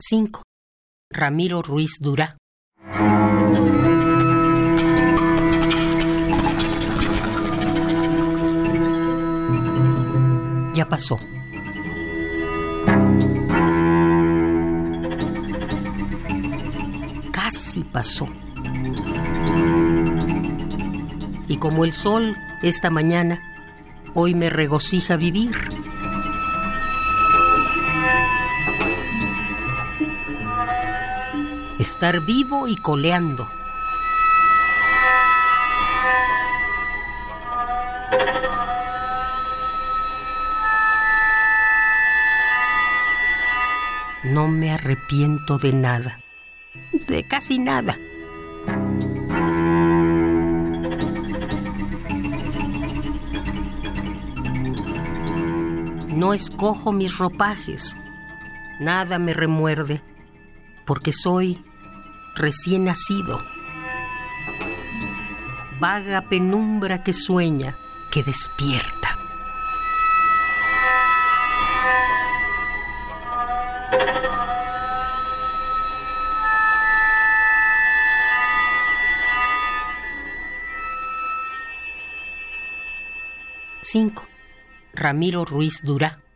5. Ramiro Ruiz Durá. Ya pasó. Casi pasó. Y como el sol esta mañana, hoy me regocija vivir. Estar vivo y coleando. No me arrepiento de nada, de casi nada. No escojo mis ropajes, nada me remuerde, porque soy recién nacido. Vaga penumbra que sueña, que despierta. Cinco. Ramiro Ruiz Durá.